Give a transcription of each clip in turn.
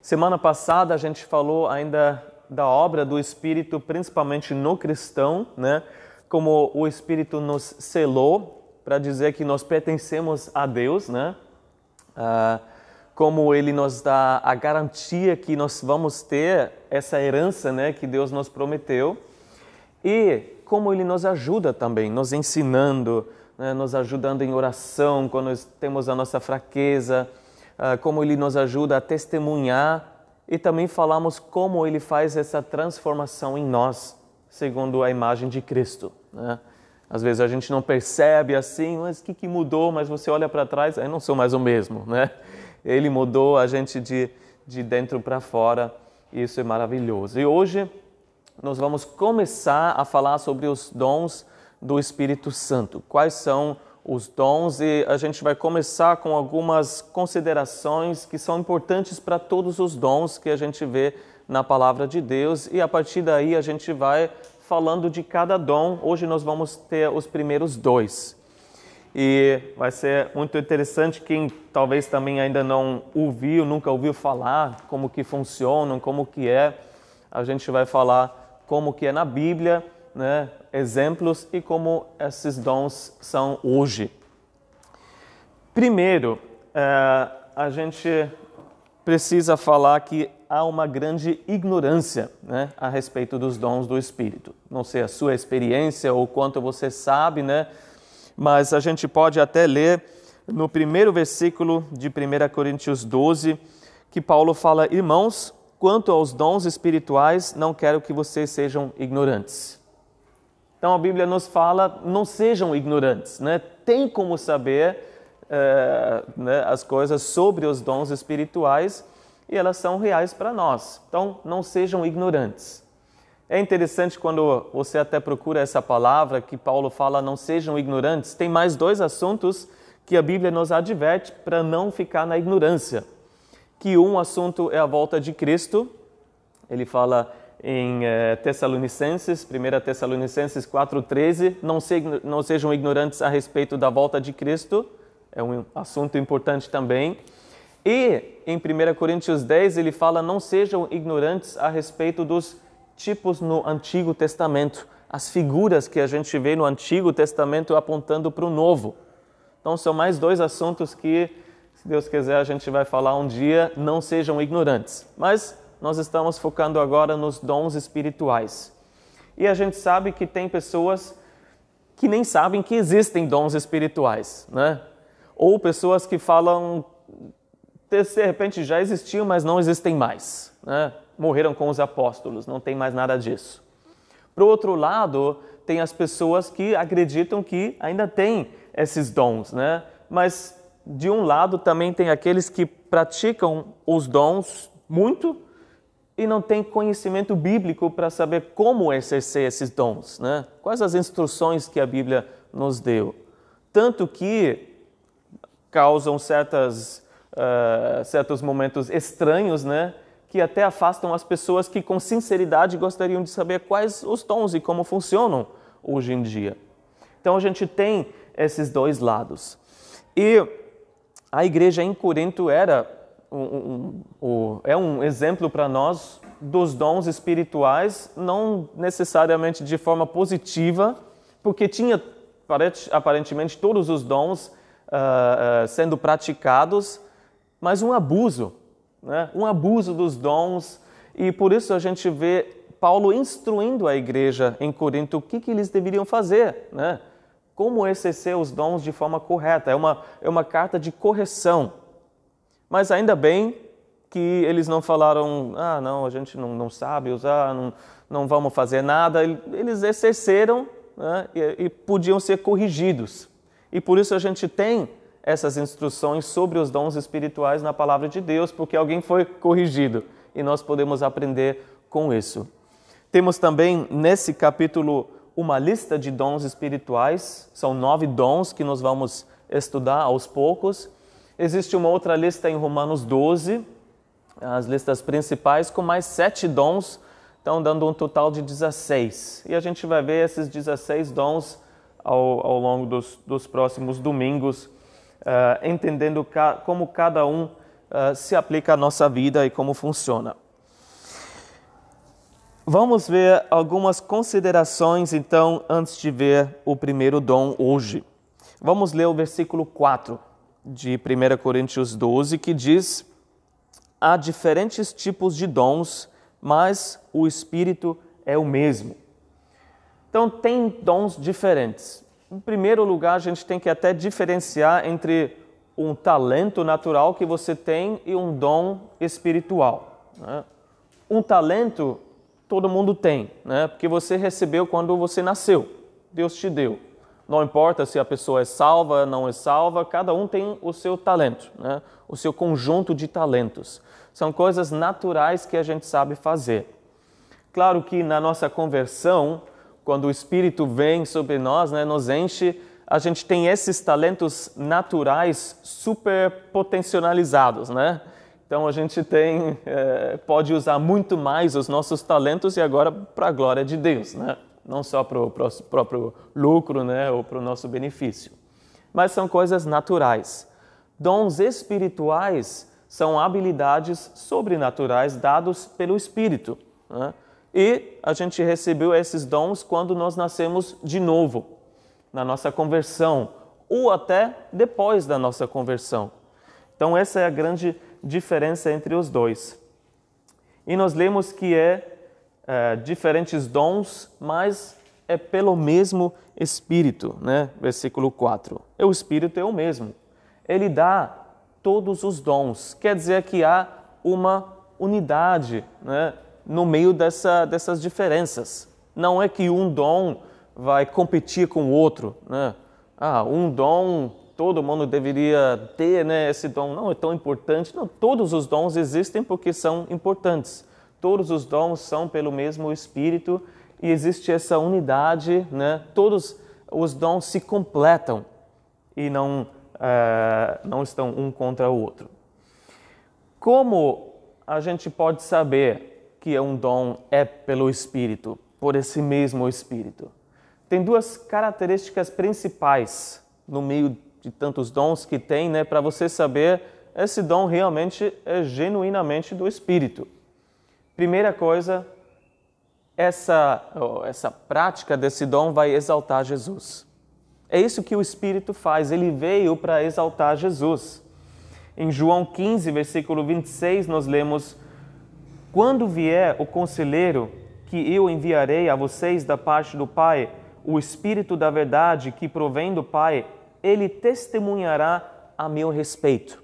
Semana passada a gente falou ainda da obra do Espírito, principalmente no cristão, né? Como o Espírito nos selou para dizer que nós pertencemos a Deus, né? Ah, como ele nos dá a garantia que nós vamos ter essa herança, né? Que Deus nos prometeu e como ele nos ajuda também, nos ensinando, né? nos ajudando em oração quando temos a nossa fraqueza como ele nos ajuda a testemunhar e também falamos como ele faz essa transformação em nós, segundo a imagem de Cristo. Né? Às vezes a gente não percebe assim, mas o que, que mudou? Mas você olha para trás, eu não sou mais o mesmo, né? Ele mudou a gente de, de dentro para fora, e isso é maravilhoso. E hoje nós vamos começar a falar sobre os dons do Espírito Santo. Quais são os dons e a gente vai começar com algumas considerações que são importantes para todos os dons que a gente vê na palavra de Deus e a partir daí a gente vai falando de cada dom. Hoje nós vamos ter os primeiros dois. E vai ser muito interessante quem talvez também ainda não ouviu, nunca ouviu falar como que funcionam, como que é. A gente vai falar como que é na Bíblia né, exemplos e como esses dons são hoje. Primeiro, é, a gente precisa falar que há uma grande ignorância né, a respeito dos dons do Espírito. Não sei a sua experiência ou quanto você sabe, né, mas a gente pode até ler no primeiro versículo de 1 Coríntios 12, que Paulo fala: Irmãos, quanto aos dons espirituais, não quero que vocês sejam ignorantes. Então a Bíblia nos fala: não sejam ignorantes, né? tem como saber é, né, as coisas sobre os dons espirituais e elas são reais para nós. Então não sejam ignorantes. É interessante quando você até procura essa palavra que Paulo fala: não sejam ignorantes. Tem mais dois assuntos que a Bíblia nos adverte para não ficar na ignorância. Que um assunto é a volta de Cristo. Ele fala em eh, Tessalonicenses, 1 Tessalonicenses 4,13, não, se, não sejam ignorantes a respeito da volta de Cristo, é um assunto importante também. E em 1 Coríntios 10 ele fala: não sejam ignorantes a respeito dos tipos no Antigo Testamento, as figuras que a gente vê no Antigo Testamento apontando para o Novo. Então são mais dois assuntos que, se Deus quiser, a gente vai falar um dia. Não sejam ignorantes. Mas nós estamos focando agora nos dons espirituais. E a gente sabe que tem pessoas que nem sabem que existem dons espirituais, né? Ou pessoas que falam, de repente já existiam, mas não existem mais, né? Morreram com os apóstolos, não tem mais nada disso. Por outro lado, tem as pessoas que acreditam que ainda tem esses dons, né? Mas de um lado também tem aqueles que praticam os dons muito e não tem conhecimento bíblico para saber como exercer esses dons, né? Quais as instruções que a Bíblia nos deu? Tanto que causam certas, uh, certos momentos estranhos, né? Que até afastam as pessoas que com sinceridade gostariam de saber quais os dons e como funcionam hoje em dia. Então a gente tem esses dois lados. E a igreja em Corinto era um, um, é um exemplo para nós dos dons espirituais, não necessariamente de forma positiva, porque tinha aparentemente todos os dons uh, uh, sendo praticados, mas um abuso, né? um abuso dos dons, e por isso a gente vê Paulo instruindo a igreja em Corinto o que, que eles deveriam fazer, né? como exercer os dons de forma correta. É uma, é uma carta de correção. Mas ainda bem que eles não falaram, ah, não, a gente não, não sabe usar, não, não vamos fazer nada. Eles exerceram né, e, e podiam ser corrigidos. E por isso a gente tem essas instruções sobre os dons espirituais na palavra de Deus, porque alguém foi corrigido e nós podemos aprender com isso. Temos também nesse capítulo uma lista de dons espirituais, são nove dons que nós vamos estudar aos poucos. Existe uma outra lista em Romanos 12, as listas principais, com mais sete dons, estão dando um total de 16. E a gente vai ver esses 16 dons ao, ao longo dos, dos próximos domingos, uh, entendendo ca, como cada um uh, se aplica à nossa vida e como funciona. Vamos ver algumas considerações, então, antes de ver o primeiro dom hoje. Vamos ler o versículo 4 de 1 Coríntios 12, que diz: Há diferentes tipos de dons, mas o Espírito é o mesmo. Então, tem dons diferentes. Em primeiro lugar, a gente tem que até diferenciar entre um talento natural que você tem e um dom espiritual. Né? Um talento todo mundo tem, né? porque você recebeu quando você nasceu, Deus te deu. Não importa se a pessoa é salva, não é salva, cada um tem o seu talento, né? o seu conjunto de talentos. São coisas naturais que a gente sabe fazer. Claro que na nossa conversão, quando o Espírito vem sobre nós, né, nos enche, a gente tem esses talentos naturais super potencializados, né? Então a gente tem, é, pode usar muito mais os nossos talentos e agora para a glória de Deus, né? Não só para o próprio lucro né? ou para o nosso benefício. Mas são coisas naturais. Dons espirituais são habilidades sobrenaturais dados pelo Espírito. Né? E a gente recebeu esses dons quando nós nascemos de novo, na nossa conversão, ou até depois da nossa conversão. Então, essa é a grande diferença entre os dois. E nós lemos que é, é diferentes dons, mas é pelo mesmo Espírito, né? Versículo 4. E o Espírito é o mesmo. Ele dá todos os dons. Quer dizer que há uma unidade né? no meio dessa, dessas diferenças. Não é que um dom vai competir com o outro. Né? Ah, um dom todo mundo deveria ter né, esse dom. Não é tão importante. Não, todos os dons existem porque são importantes. Todos os dons são pelo mesmo Espírito e existe essa unidade. Né? Todos os dons se completam e não, uh, não estão um contra o outro. Como a gente pode saber que um dom é pelo Espírito, por esse mesmo Espírito? Tem duas características principais no meio de tantos dons que tem, né, para você saber esse dom realmente é genuinamente do Espírito. Primeira coisa, essa, essa prática desse dom vai exaltar Jesus. É isso que o Espírito faz, ele veio para exaltar Jesus. Em João 15, versículo 26, nós lemos: Quando vier o conselheiro que eu enviarei a vocês da parte do Pai, o Espírito da verdade que provém do Pai, ele testemunhará a meu respeito.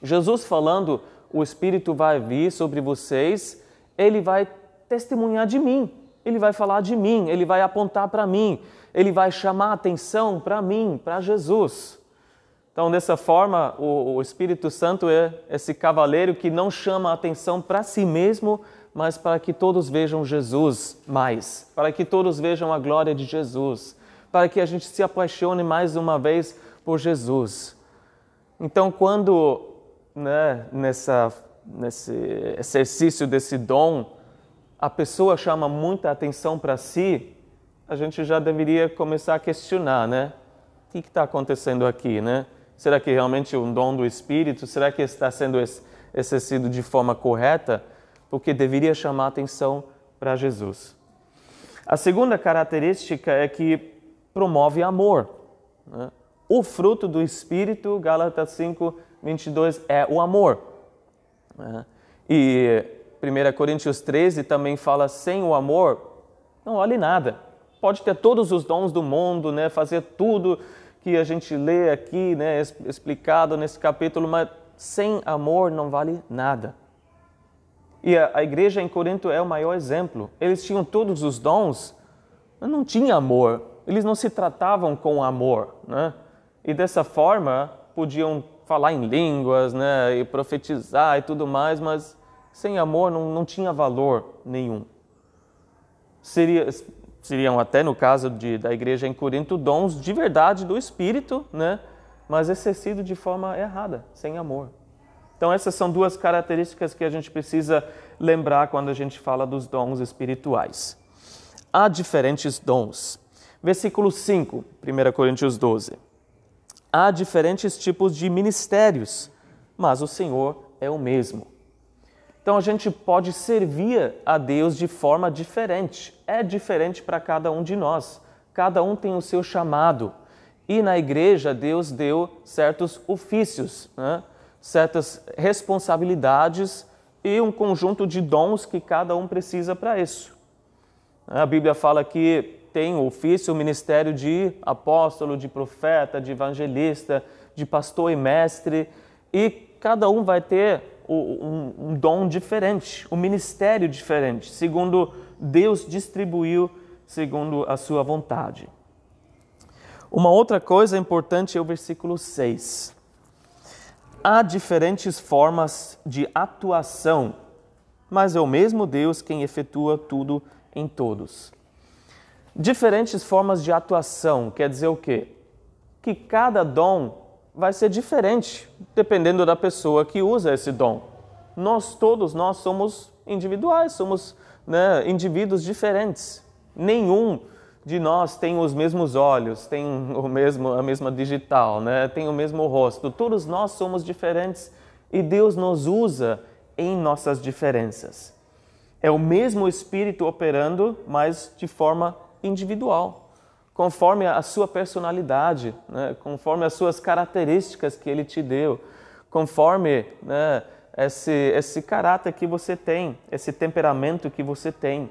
Jesus falando, o Espírito vai vir sobre vocês, ele vai testemunhar de mim, ele vai falar de mim, ele vai apontar para mim, ele vai chamar atenção para mim, para Jesus. Então, dessa forma, o, o, Espírito Santo é esse cavaleiro que não chama atenção para si mesmo, mas para que todos vejam Jesus mais, para que todos vejam a glória de Jesus, para que a gente se apaixone mais uma vez por Jesus. Então, quando né, nessa, nesse exercício desse dom, a pessoa chama muita atenção para si, a gente já deveria começar a questionar, né? O que está acontecendo aqui, né? Será que realmente é um dom do Espírito? Será que está sendo exercido de forma correta? Porque deveria chamar atenção para Jesus. A segunda característica é que promove amor. Né? O fruto do Espírito, Gálatas 5, 22, é o amor. E 1 Coríntios 13 também fala: sem o amor, não vale nada. Pode ter todos os dons do mundo, né? fazer tudo que a gente lê aqui, né? explicado nesse capítulo, mas sem amor não vale nada. E a, a igreja em Corinto é o maior exemplo. Eles tinham todos os dons, mas não tinha amor eles não se tratavam com amor, né? E dessa forma podiam falar em línguas, né? E profetizar e tudo mais, mas sem amor não, não tinha valor nenhum. Seria, seriam até no caso de, da igreja em Corinto dons de verdade do Espírito, né? Mas exercido de forma errada, sem amor. Então essas são duas características que a gente precisa lembrar quando a gente fala dos dons espirituais. Há diferentes dons. Versículo 5, 1 Coríntios 12. Há diferentes tipos de ministérios, mas o Senhor é o mesmo. Então a gente pode servir a Deus de forma diferente. É diferente para cada um de nós. Cada um tem o seu chamado. E na igreja, Deus deu certos ofícios, né? certas responsabilidades e um conjunto de dons que cada um precisa para isso. A Bíblia fala que tem o ofício, o ministério de apóstolo, de profeta, de evangelista, de pastor e mestre, e cada um vai ter um, um dom diferente, um ministério diferente, segundo Deus distribuiu segundo a sua vontade. Uma outra coisa importante é o versículo 6. Há diferentes formas de atuação, mas é o mesmo Deus quem efetua tudo em todos. Diferentes formas de atuação quer dizer o quê? Que cada dom vai ser diferente dependendo da pessoa que usa esse dom. Nós todos nós somos individuais, somos né, indivíduos diferentes. Nenhum de nós tem os mesmos olhos, tem o mesmo a mesma digital, né? Tem o mesmo rosto. Todos nós somos diferentes e Deus nos usa em nossas diferenças. É o mesmo Espírito operando, mas de forma individual, conforme a sua personalidade, né? conforme as suas características que Ele te deu, conforme né, esse, esse caráter que você tem, esse temperamento que você tem.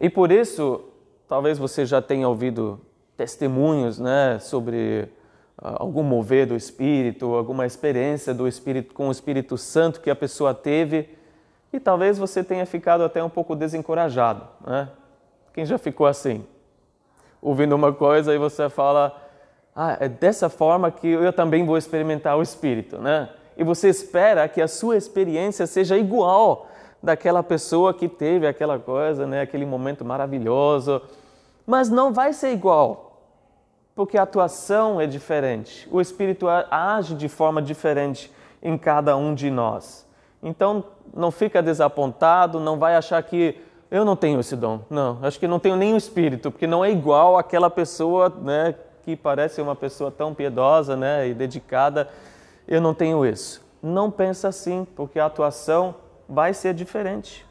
E por isso, talvez você já tenha ouvido testemunhos né, sobre uh, algum mover do Espírito, alguma experiência do Espírito com o Espírito Santo que a pessoa teve, e talvez você tenha ficado até um pouco desencorajado. Né? Quem já ficou assim? Ouvindo uma coisa e você fala, ah, é dessa forma que eu também vou experimentar o Espírito, né? E você espera que a sua experiência seja igual daquela pessoa que teve aquela coisa, né? Aquele momento maravilhoso, mas não vai ser igual, porque a atuação é diferente. O Espírito age de forma diferente em cada um de nós. Então, não fica desapontado, não vai achar que eu não tenho esse dom. Não, acho que não tenho o espírito, porque não é igual àquela pessoa, né, que parece uma pessoa tão piedosa, né, e dedicada. Eu não tenho isso. Não pensa assim, porque a atuação vai ser diferente.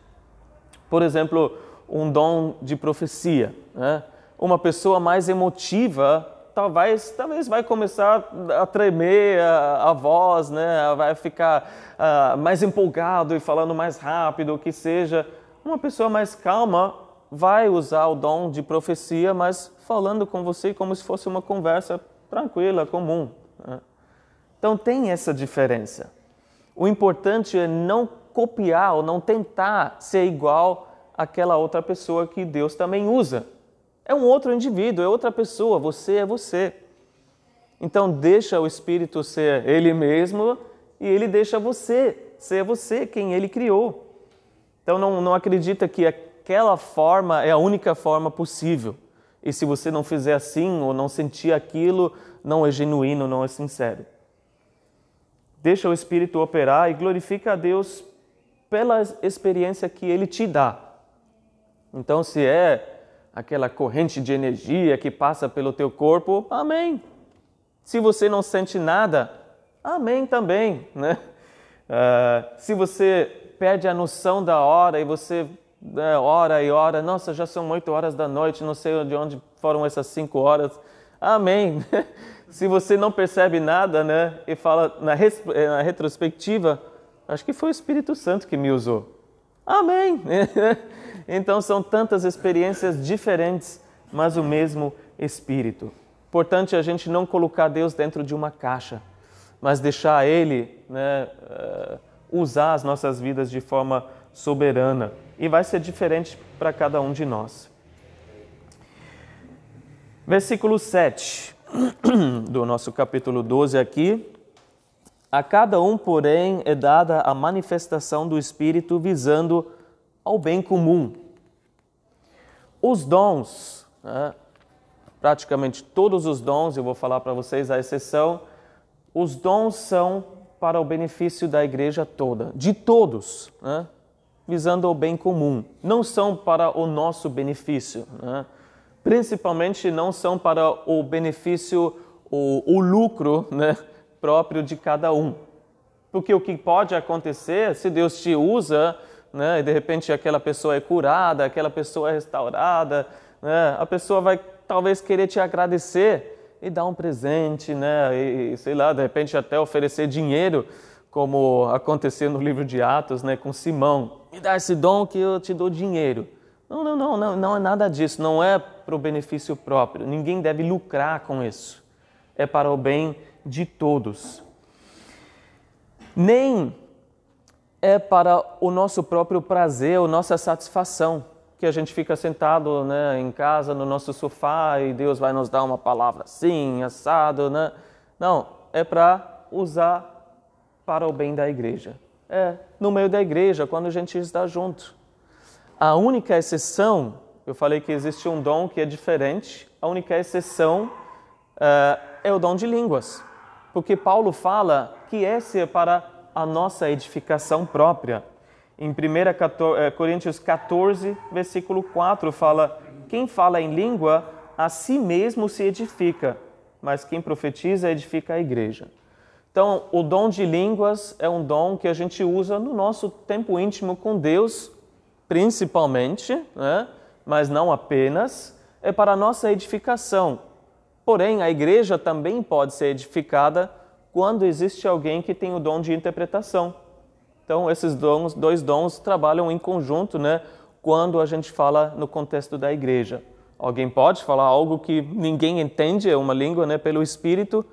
Por exemplo, um dom de profecia, né? Uma pessoa mais emotiva talvez, talvez vai começar a tremer a, a voz, né? vai ficar uh, mais empolgado e falando mais rápido, o que seja. Uma pessoa mais calma vai usar o dom de profecia, mas falando com você como se fosse uma conversa tranquila, comum. Né? Então tem essa diferença. O importante é não copiar ou não tentar ser igual àquela outra pessoa que Deus também usa. É um outro indivíduo, é outra pessoa, você é você. Então deixa o Espírito ser Ele mesmo e Ele deixa você ser você, quem Ele criou. Então não, não acredita que aquela forma é a única forma possível. E se você não fizer assim ou não sentir aquilo, não é genuíno, não é sincero. Deixa o Espírito operar e glorifica a Deus pela experiência que Ele te dá. Então, se é aquela corrente de energia que passa pelo teu corpo, amém. Se você não sente nada, amém também, né? Uh, se você perde a noção da hora e você né, ora e ora, nossa, já são oito horas da noite, não sei de onde foram essas cinco horas. Amém. Se você não percebe nada, né, e fala na, eh, na retrospectiva, acho que foi o Espírito Santo que me usou. Amém. então são tantas experiências diferentes, mas o mesmo Espírito. Importante a gente não colocar Deus dentro de uma caixa, mas deixar Ele, né, uh, usar as nossas vidas de forma soberana e vai ser diferente para cada um de nós. Versículo 7 do nosso capítulo 12 aqui. A cada um, porém, é dada a manifestação do Espírito visando ao bem comum. Os dons, né, praticamente todos os dons, eu vou falar para vocês a exceção, os dons são para o benefício da igreja toda, de todos, né? visando o bem comum. Não são para o nosso benefício, né? principalmente não são para o benefício, o, o lucro né? próprio de cada um. Porque o que pode acontecer, se Deus te usa, né, e de repente aquela pessoa é curada, aquela pessoa é restaurada, né, a pessoa vai talvez querer te agradecer e dar um presente, né, e sei lá, de repente até oferecer dinheiro, como aconteceu no livro de Atos, né, com Simão. Me dá esse dom que eu te dou dinheiro. Não, não, não, não, não é nada disso, não é para o benefício próprio. Ninguém deve lucrar com isso. É para o bem de todos nem é para o nosso próprio prazer, a nossa satisfação, que a gente fica sentado né, em casa, no nosso sofá, e Deus vai nos dar uma palavra assim, assado, né? Não, é para usar para o bem da igreja. É, no meio da igreja, quando a gente está junto. A única exceção, eu falei que existe um dom que é diferente, a única exceção uh, é o dom de línguas. Porque Paulo fala que esse é para a nossa edificação própria. Em 1 eh, Coríntios 14, versículo 4, fala: Quem fala em língua, a si mesmo se edifica, mas quem profetiza edifica a igreja. Então, o dom de línguas é um dom que a gente usa no nosso tempo íntimo com Deus, principalmente, né? mas não apenas, é para a nossa edificação. Porém, a igreja também pode ser edificada quando existe alguém que tem o dom de interpretação. Então, esses dons, dois dons trabalham em conjunto, né? Quando a gente fala no contexto da igreja. Alguém pode falar algo que ninguém entende, é uma língua, né, pelo Espírito,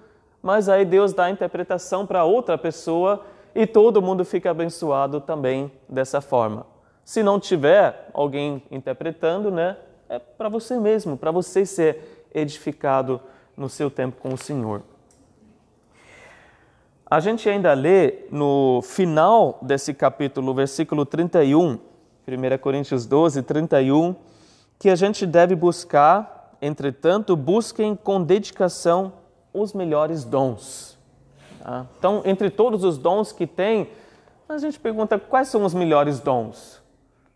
mas aí Deus dá a interpretação para outra pessoa e todo mundo fica abençoado também dessa forma. Se não tiver alguém interpretando, né, é para você mesmo, para você ser edificado no seu tempo com o Senhor. A gente ainda lê no final desse capítulo, versículo 31, 1 Coríntios 12, 31, que a gente deve buscar, entretanto, busquem com dedicação os melhores dons. Tá? Então, entre todos os dons que tem, a gente pergunta quais são os melhores dons?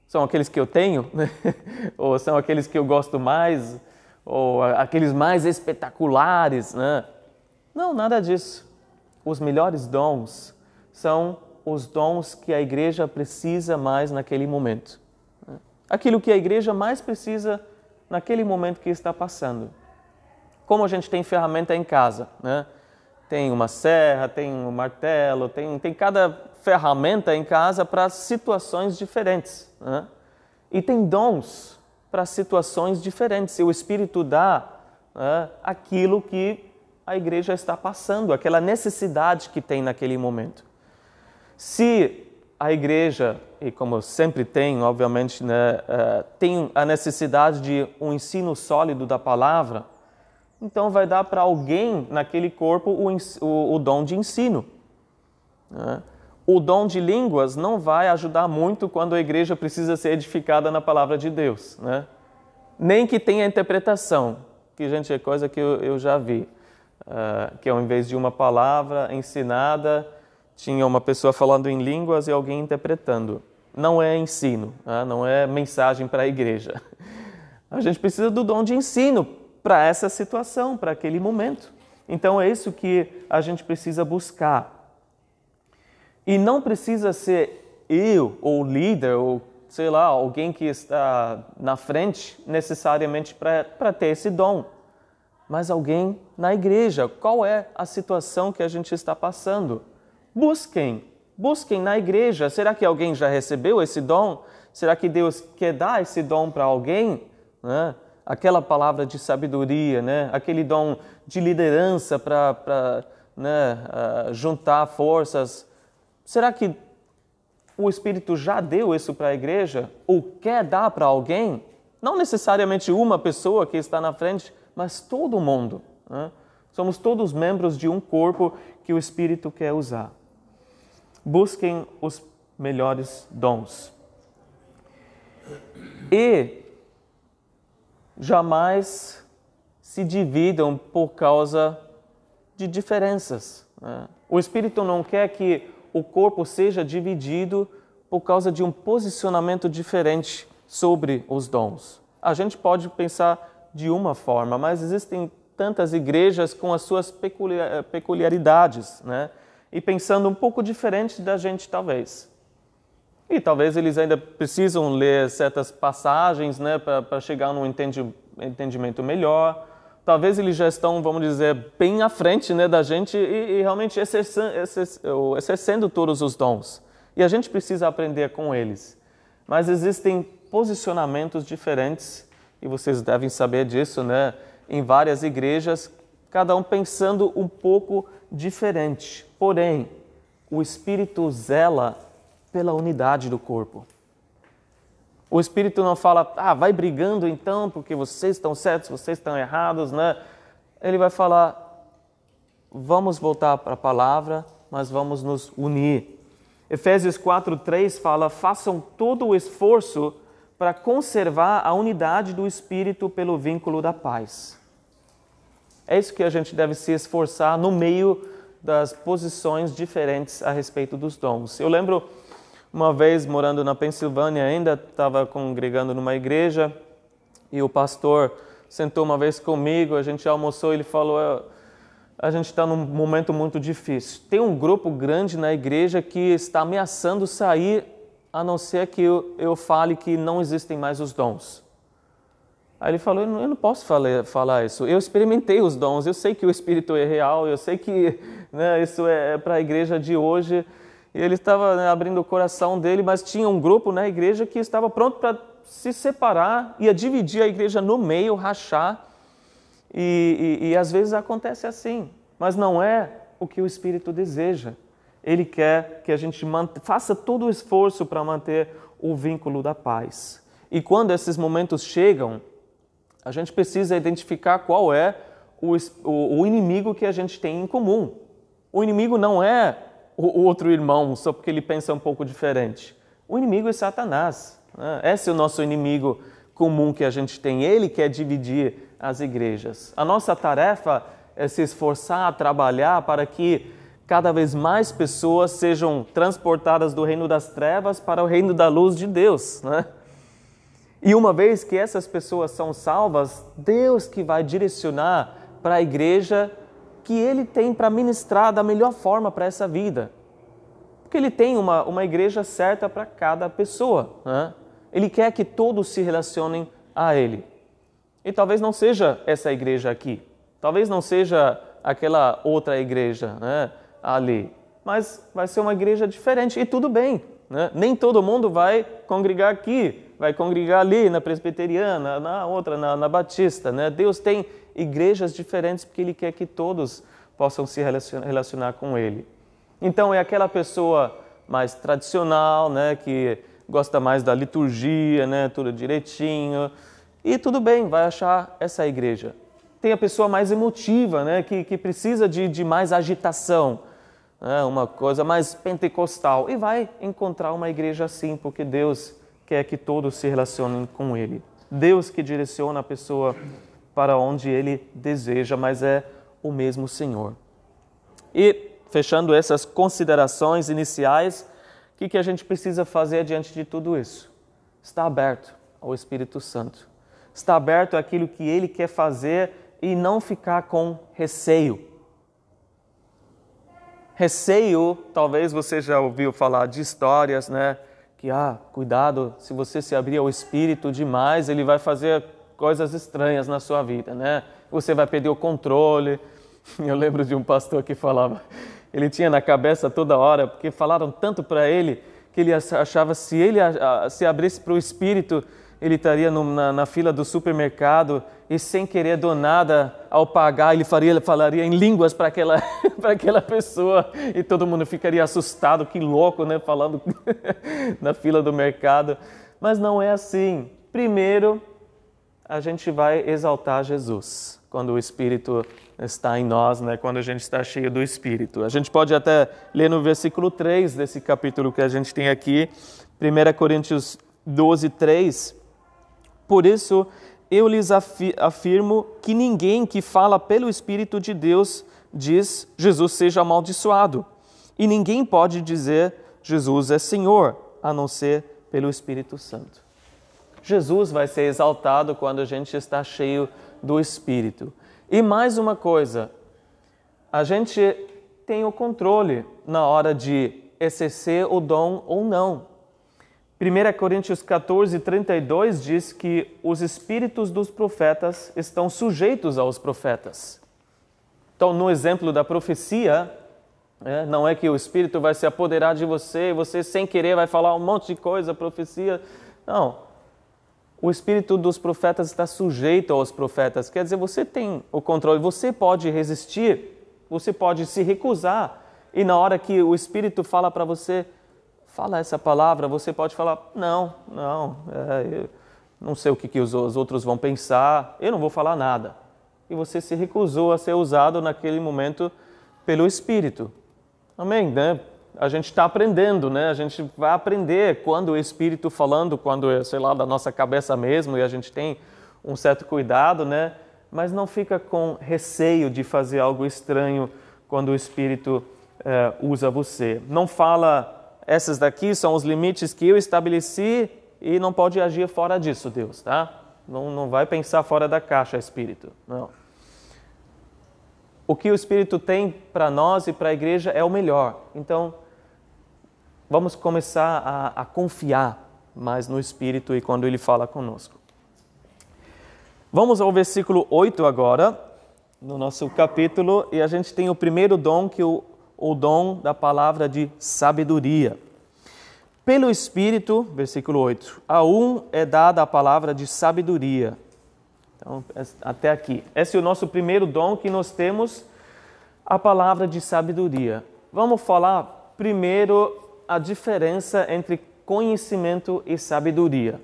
São aqueles que eu tenho? ou são aqueles que eu gosto mais? Ou aqueles mais espetaculares? Né? Não, nada disso os melhores dons são os dons que a igreja precisa mais naquele momento. Aquilo que a igreja mais precisa naquele momento que está passando. Como a gente tem ferramenta em casa, né? Tem uma serra, tem um martelo, tem, tem cada ferramenta em casa para situações diferentes. Né? E tem dons para situações diferentes. E o Espírito dá né, aquilo que a igreja está passando, aquela necessidade que tem naquele momento. Se a igreja, e como sempre tem, obviamente, né, uh, tem a necessidade de um ensino sólido da palavra, então vai dar para alguém naquele corpo o, o, o dom de ensino. Né? O dom de línguas não vai ajudar muito quando a igreja precisa ser edificada na palavra de Deus. Né? Nem que tenha interpretação, que, gente, é coisa que eu, eu já vi uh, que ao invés de uma palavra ensinada, tinha uma pessoa falando em línguas e alguém interpretando. Não é ensino, uh, não é mensagem para a igreja. A gente precisa do dom de ensino para essa situação, para aquele momento. Então é isso que a gente precisa buscar. E não precisa ser eu, ou líder, ou sei lá, alguém que está na frente necessariamente para ter esse dom mas alguém na igreja. Qual é a situação que a gente está passando? Busquem, busquem na igreja. Será que alguém já recebeu esse dom? Será que Deus quer dar esse dom para alguém? Né? Aquela palavra de sabedoria, né? aquele dom de liderança para né, uh, juntar forças. Será que o Espírito já deu isso para a igreja? Ou quer dar para alguém? Não necessariamente uma pessoa que está na frente, mas todo mundo. Né? Somos todos membros de um corpo que o Espírito quer usar. Busquem os melhores dons. E jamais se dividam por causa de diferenças. Né? O Espírito não quer que o corpo seja dividido por causa de um posicionamento diferente sobre os dons. A gente pode pensar de uma forma, mas existem tantas igrejas com as suas peculiaridades, né? E pensando um pouco diferente da gente, talvez. E talvez eles ainda precisam ler certas passagens, né, para chegar num entendimento melhor. Talvez eles já estão, vamos dizer, bem à frente, né, da gente e, e realmente exercendo todos os dons. E a gente precisa aprender com eles. Mas existem posicionamentos diferentes e vocês devem saber disso, né? Em várias igrejas, cada um pensando um pouco diferente. Porém, o Espírito zela pela unidade do corpo. O Espírito não fala, ah, vai brigando então, porque vocês estão certos, vocês estão errados, né? Ele vai falar, vamos voltar para a palavra, mas vamos nos unir. Efésios 4:3 fala: "Façam todo o esforço para conservar a unidade do espírito pelo vínculo da paz." É isso que a gente deve se esforçar no meio das posições diferentes a respeito dos dons. Eu lembro uma vez morando na Pensilvânia, ainda estava congregando numa igreja e o pastor sentou uma vez comigo, a gente almoçou, ele falou: a gente está num momento muito difícil. Tem um grupo grande na igreja que está ameaçando sair, a não ser que eu, eu fale que não existem mais os dons. Aí ele falou: Eu não posso falar, falar isso. Eu experimentei os dons, eu sei que o Espírito é real, eu sei que né, isso é, é para a igreja de hoje. E ele estava né, abrindo o coração dele, mas tinha um grupo na igreja que estava pronto para se separar, ia dividir a igreja no meio, rachar. E, e, e às vezes acontece assim, mas não é o que o Espírito deseja. Ele quer que a gente faça todo o esforço para manter o vínculo da paz. E quando esses momentos chegam, a gente precisa identificar qual é o, o, inimigo que a gente tem em comum. O inimigo não é o outro irmão só porque ele pensa um pouco diferente. O inimigo é Satanás. Né? Esse é o nosso inimigo comum que a gente tem. Ele quer dividir as igrejas. A nossa tarefa é se esforçar trabalhar para que cada vez mais pessoas sejam transportadas do reino das trevas para o reino da luz de Deus. Né? E uma vez que essas pessoas são salvas, Deus que vai direcionar para a igreja que Ele tem para ministrar da melhor forma para essa vida. Porque Ele tem uma, uma igreja certa para cada pessoa. Né? Ele quer que todos se relacionem a Ele. E talvez não seja essa igreja aqui, talvez não seja aquela outra igreja né, ali, mas vai ser uma igreja diferente e tudo bem. Né? Nem todo mundo vai congregar aqui, vai congregar ali na presbiteriana, na outra, na, na batista. Né? Deus tem igrejas diferentes porque Ele quer que todos possam se relacionar com Ele. Então é aquela pessoa mais tradicional, né, que gosta mais da liturgia, né, tudo direitinho, e tudo bem, vai achar essa igreja. Tem a pessoa mais emotiva, né, que, que precisa de, de mais agitação, né, uma coisa mais pentecostal. E vai encontrar uma igreja assim, porque Deus quer que todos se relacionem com Ele. Deus que direciona a pessoa para onde Ele deseja, mas é o mesmo Senhor. E, fechando essas considerações iniciais, o que, que a gente precisa fazer diante de tudo isso? Estar aberto ao Espírito Santo estar aberto àquilo que Ele quer fazer e não ficar com receio. Receio, talvez você já ouviu falar de histórias, né? Que, ah, cuidado, se você se abrir ao Espírito demais, ele vai fazer coisas estranhas na sua vida, né? Você vai perder o controle. Eu lembro de um pastor que falava, ele tinha na cabeça toda hora, porque falaram tanto para ele que ele achava se ele se abrisse para o Espírito, ele estaria no, na, na, fila do supermercado e sem querer do nada, ao pagar, ele, faria, falaria em línguas para aquela, aquela pessoa e todo mundo ficaria assustado, que louco, né, falando na fila do mercado. Mas não é assim. Primeiro, a gente vai exaltar Jesus quando o Espírito está em nós, né? quando a gente está cheio do Espírito. A gente pode até ler no versículo 3 desse capítulo que a gente tem aqui, 1 Coríntios 12, 3 por isso, eu lhes afirmo que ninguém que fala pelo Espírito de Deus diz Jesus seja amaldiçoado. E ninguém pode dizer Jesus é Senhor, a não ser pelo Espírito Santo. Jesus vai ser exaltado quando a gente está cheio do Espírito. E mais uma coisa, a gente tem o controle na hora de exercer o dom ou não. 1 Coríntios 14, 32 diz que os espíritos dos profetas estão sujeitos aos profetas. Então, no exemplo da profecia, é, não é que o espírito vai se apoderar de você e você, sem querer, vai falar um monte de coisa, profecia. Não. O espírito dos profetas está sujeito aos profetas. Quer dizer, você tem o controle, você pode resistir, você pode se recusar. E na hora que o espírito fala para você, fala essa palavra, você pode falar: não, não, é, não sei o que, que os, os outros vão pensar, eu não vou falar nada. E você se recusou a ser usado naquele momento pelo Espírito. Amém? Né? A gente está aprendendo, né? A gente vai aprender quando o Espírito falando, quando é, sei lá, da nossa cabeça mesmo, e a gente tem um certo cuidado, né? Mas não fica com receio de fazer algo estranho quando o Espírito é, usa você. Não fala essas daqui são os limites que eu estabeleci e não pode agir fora disso, Deus, tá? Não, não vai pensar fora da caixa, Espírito. Não. O que o Espírito tem para nós e para a igreja é o melhor. Então, vamos começar a, a confiar mais no Espírito e quando Ele fala conosco. Vamos ao versículo 8 agora, no nosso capítulo, e a gente tem o primeiro dom que o o dom da palavra de sabedoria. Pelo Espírito, versículo 8, a um é dada a palavra de sabedoria. Então, até aqui. Esse é o nosso primeiro dom que nós temos, a palavra de sabedoria. Vamos falar primeiro a diferença entre conhecimento e sabedoria.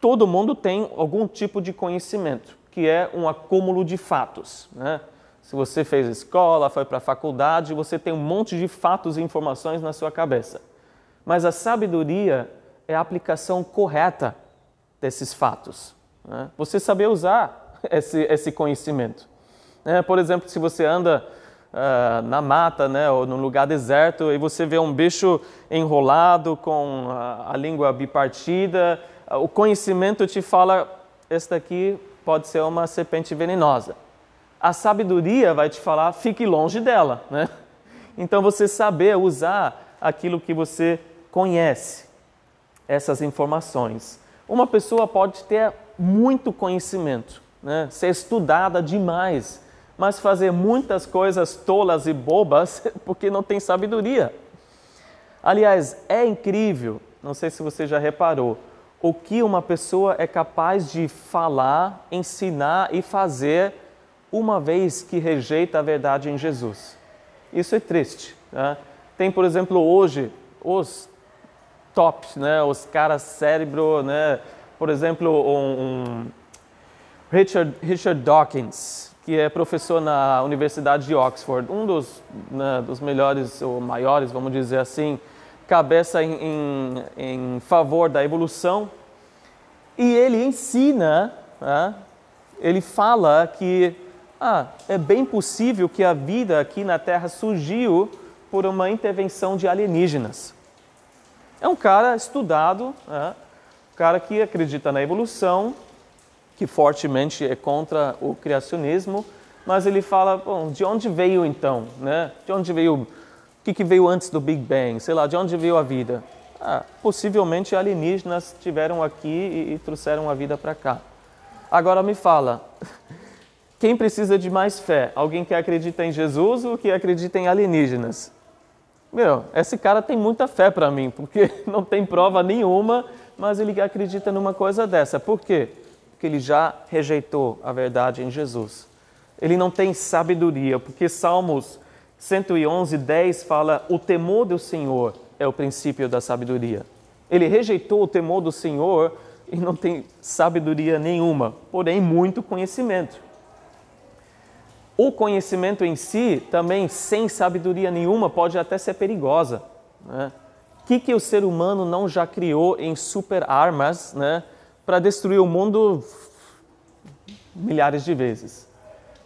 Todo mundo tem algum tipo de conhecimento, que é um acúmulo de fatos. Né? Se você fez escola, foi para a faculdade, você tem um monte de fatos e informações na sua cabeça. Mas a sabedoria é a aplicação correta desses fatos. Né? Você saber usar esse, esse conhecimento. Né? Por exemplo, se você anda uh, na mata né, ou num lugar deserto e você vê um bicho enrolado com a, a língua bipartida, o conhecimento te fala: esse daqui pode ser uma serpente venenosa a sabedoria vai te falar, fique longe dela, né? Então você saber usar aquilo que você conhece, essas informações. Uma pessoa pode ter muito conhecimento, né? ser estudada demais, mas fazer muitas coisas tolas e bobas porque não tem sabedoria. Aliás, é incrível, não sei se você já reparou, o que uma pessoa é capaz de falar, ensinar e fazer uma vez que rejeita a verdade em Jesus. Isso é triste. Né? Tem, por exemplo, hoje os tops, né? os caras cérebro, né? por exemplo, um, um Richard, Richard Dawkins, que é professor na Universidade de Oxford, um dos, né, dos melhores ou maiores, vamos dizer assim, cabeça em, em, em favor da evolução. E ele ensina, né? ele fala que ah, é bem possível que a vida aqui na Terra surgiu por uma intervenção de alienígenas. É um cara estudado, né? um cara que acredita na evolução, que fortemente é contra o criacionismo, mas ele fala, bom, de onde veio então, né? De onde veio, o que, que veio antes do Big Bang? Sei lá, de onde veio a vida? Ah, possivelmente alienígenas estiveram aqui e, e trouxeram a vida para cá. Agora me fala, quem precisa de mais fé? Alguém que acredita em Jesus ou que acredita em alienígenas? Meu, esse cara tem muita fé para mim, porque não tem prova nenhuma, mas ele acredita numa coisa dessa. Por quê? Porque ele já rejeitou a verdade em Jesus. Ele não tem sabedoria, porque Salmos 111, 10 fala: o temor do Senhor é o princípio da sabedoria. Ele rejeitou o temor do Senhor e não tem sabedoria nenhuma, porém muito conhecimento. O conhecimento em si, também sem sabedoria nenhuma, pode até ser perigosa. Né? O que, que o ser humano não já criou em super armas né, para destruir o mundo milhares de vezes?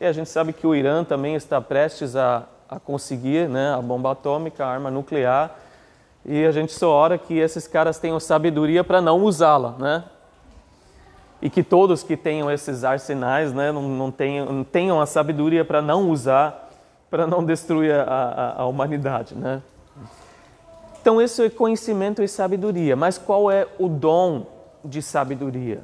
E a gente sabe que o Irã também está prestes a, a conseguir né, a bomba atômica, a arma nuclear, e a gente só ora que esses caras tenham sabedoria para não usá-la, né? E que todos que tenham esses arsenais né, não, não, tenham, não tenham a sabedoria para não usar, para não destruir a, a, a humanidade. Né? Então, isso é conhecimento e sabedoria. Mas qual é o dom de sabedoria?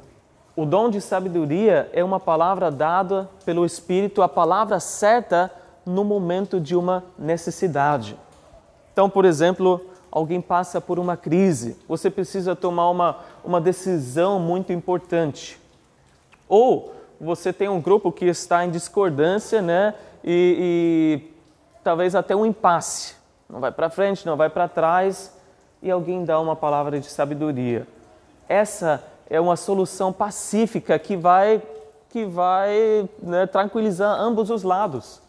O dom de sabedoria é uma palavra dada pelo Espírito, a palavra certa no momento de uma necessidade. Então, por exemplo, alguém passa por uma crise, você precisa tomar uma, uma decisão muito importante. Ou você tem um grupo que está em discordância, né? E, e talvez até um impasse. Não vai para frente, não vai para trás, e alguém dá uma palavra de sabedoria. Essa é uma solução pacífica que vai, que vai né, tranquilizar ambos os lados.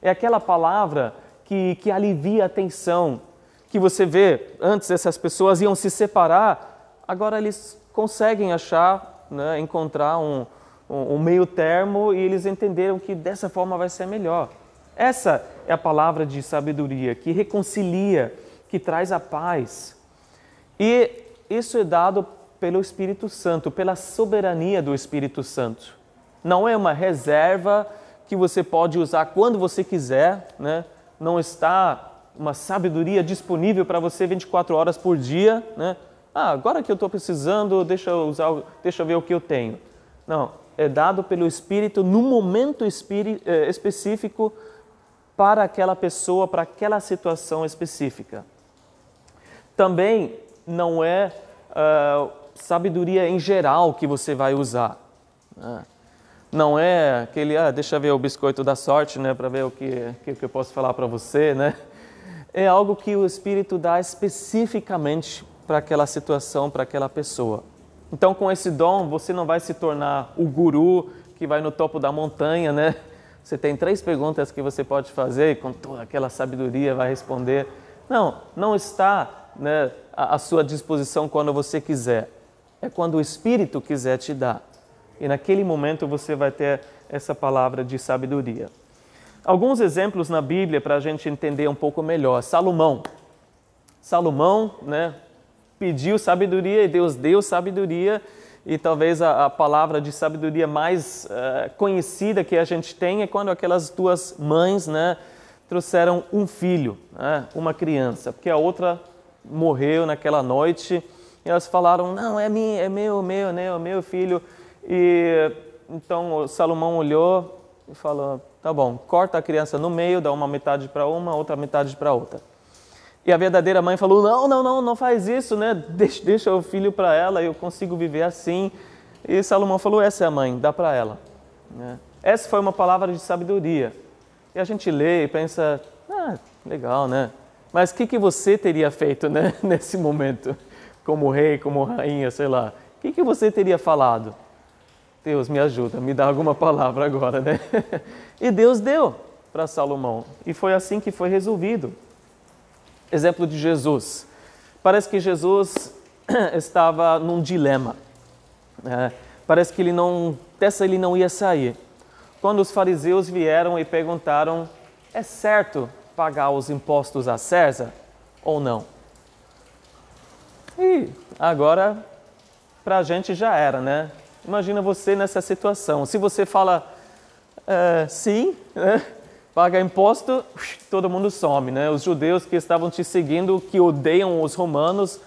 É aquela palavra que, que alivia a tensão, que você vê, antes essas pessoas iam se separar, agora eles conseguem achar, né, encontrar um, um, um meio termo e eles entenderam que dessa forma vai ser melhor. Essa é a palavra de sabedoria que reconcilia, que traz a paz. E isso é dado pelo Espírito Santo, pela soberania do Espírito Santo. Não é uma reserva que você pode usar quando você quiser, né? não está uma sabedoria disponível para você 24 horas por dia, né? Ah, agora que eu estou precisando, deixa eu usar, deixa eu ver o que eu tenho. Não, é dado pelo Espírito no momento eh, específico para aquela pessoa, para aquela situação específica. Também não é uh, sabedoria em geral que você vai usar. Né? Não é aquele, ah, deixa eu ver o biscoito da sorte, né, para ver o que, que, que eu posso falar para você, né? É algo que o Espírito dá especificamente para aquela situação, para aquela pessoa. Então, com esse dom, você não vai se tornar o guru que vai no topo da montanha, né? Você tem três perguntas que você pode fazer e com toda aquela sabedoria vai responder. Não, não está né, à sua disposição quando você quiser. É quando o Espírito quiser te dar. E naquele momento você vai ter essa palavra de sabedoria. Alguns exemplos na Bíblia para a gente entender um pouco melhor. Salomão. Salomão né, pediu sabedoria e Deus deu sabedoria, e talvez a, a palavra de sabedoria mais uh, conhecida que a gente tem é quando aquelas duas mães né, trouxeram um filho, né, uma criança, porque a outra morreu naquela noite, e elas falaram: Não, é, minha, é meu, meu, né, é meu filho. E então Salomão olhou e falou: Tá bom, corta a criança no meio, dá uma metade para uma, outra metade para outra. E a verdadeira mãe falou: Não, não, não, não faz isso, né? Deixa, deixa o filho para ela, eu consigo viver assim. E Salomão falou: Essa é a mãe, dá para ela. Né? Essa foi uma palavra de sabedoria. E a gente lê e pensa: Ah, legal, né? Mas o que, que você teria feito né, nesse momento? Como rei, como rainha, sei lá. O que, que você teria falado? Deus me ajuda, me dá alguma palavra agora, né? E Deus deu para Salomão. E foi assim que foi resolvido. Exemplo de Jesus. Parece que Jesus estava num dilema. É, parece que ele não, dessa ele não ia sair. Quando os fariseus vieram e perguntaram: é certo pagar os impostos a César ou não? E agora, para a gente já era, né? Imagina você nessa situação. Se você fala é, sim, né? paga imposto, todo mundo some. Né? Os judeus que estavam te seguindo, que odeiam os romanos,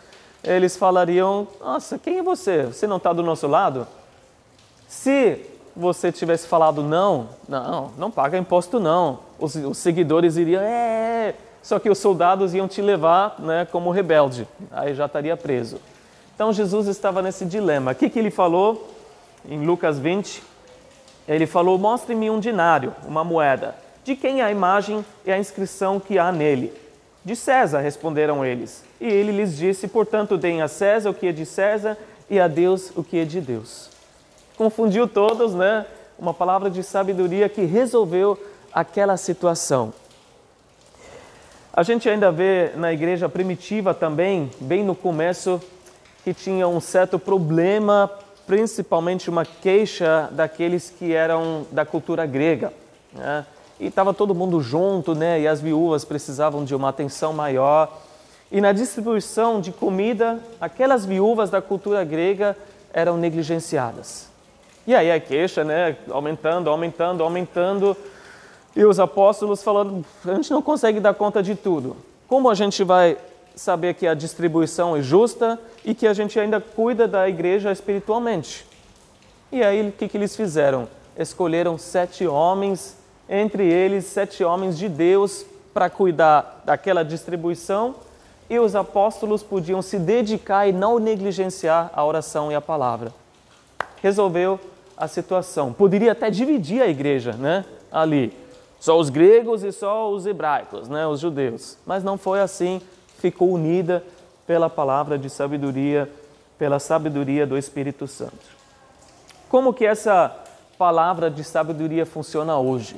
eles falariam: Nossa, quem é você? Você não está do nosso lado? Se você tivesse falado não, não, não paga imposto não, os, os seguidores iriam, é, é, é, só que os soldados iam te levar né, como rebelde, aí já estaria preso. Então Jesus estava nesse dilema. O que, que ele falou? Em Lucas 20, ele falou: Mostre-me um dinário, uma moeda. De quem é a imagem e a inscrição que há nele? De César, responderam eles. E ele lhes disse: Portanto, deem a César o que é de César e a Deus o que é de Deus. Confundiu todos, né? Uma palavra de sabedoria que resolveu aquela situação. A gente ainda vê na igreja primitiva também, bem no começo, que tinha um certo problema principalmente uma queixa daqueles que eram da cultura grega. Né? E estava todo mundo junto, né? e as viúvas precisavam de uma atenção maior. E na distribuição de comida, aquelas viúvas da cultura grega eram negligenciadas. E aí a queixa, né, aumentando, aumentando, aumentando, e os apóstolos falando: a gente não consegue dar conta de tudo. Como a gente vai saber que a distribuição é justa e que a gente ainda cuida da igreja espiritualmente? E aí o que, que eles fizeram? Escolheram sete homens, entre eles sete homens de Deus, para cuidar daquela distribuição e os apóstolos podiam se dedicar e não negligenciar a oração e a palavra. Resolveu a situação. Poderia até dividir a igreja, né? Ali, só os gregos e só os hebraicos, né? Os judeus. Mas não foi assim. Ficou unida pela palavra de sabedoria, pela sabedoria do Espírito Santo. Como que essa palavra de sabedoria funciona hoje?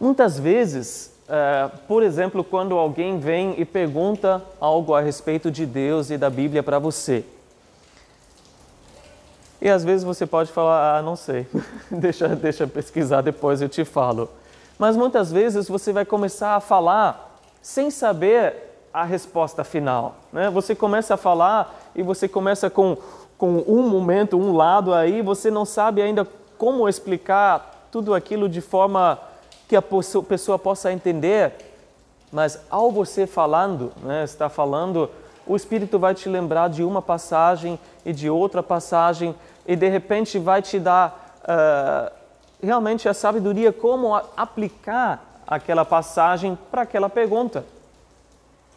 Muitas vezes, é, por exemplo, quando alguém vem e pergunta algo a respeito de Deus e da Bíblia para você, e às vezes você pode falar, ah, não sei, deixa, deixa pesquisar depois eu te falo. Mas muitas vezes você vai começar a falar sem saber a resposta final. Né? Você começa a falar e você começa com, com um momento, um lado aí, você não sabe ainda como explicar tudo aquilo de forma que a pessoa possa entender. Mas ao você falando, né, está falando, o Espírito vai te lembrar de uma passagem e de outra passagem e de repente vai te dar uh, realmente a sabedoria como aplicar aquela passagem para aquela pergunta.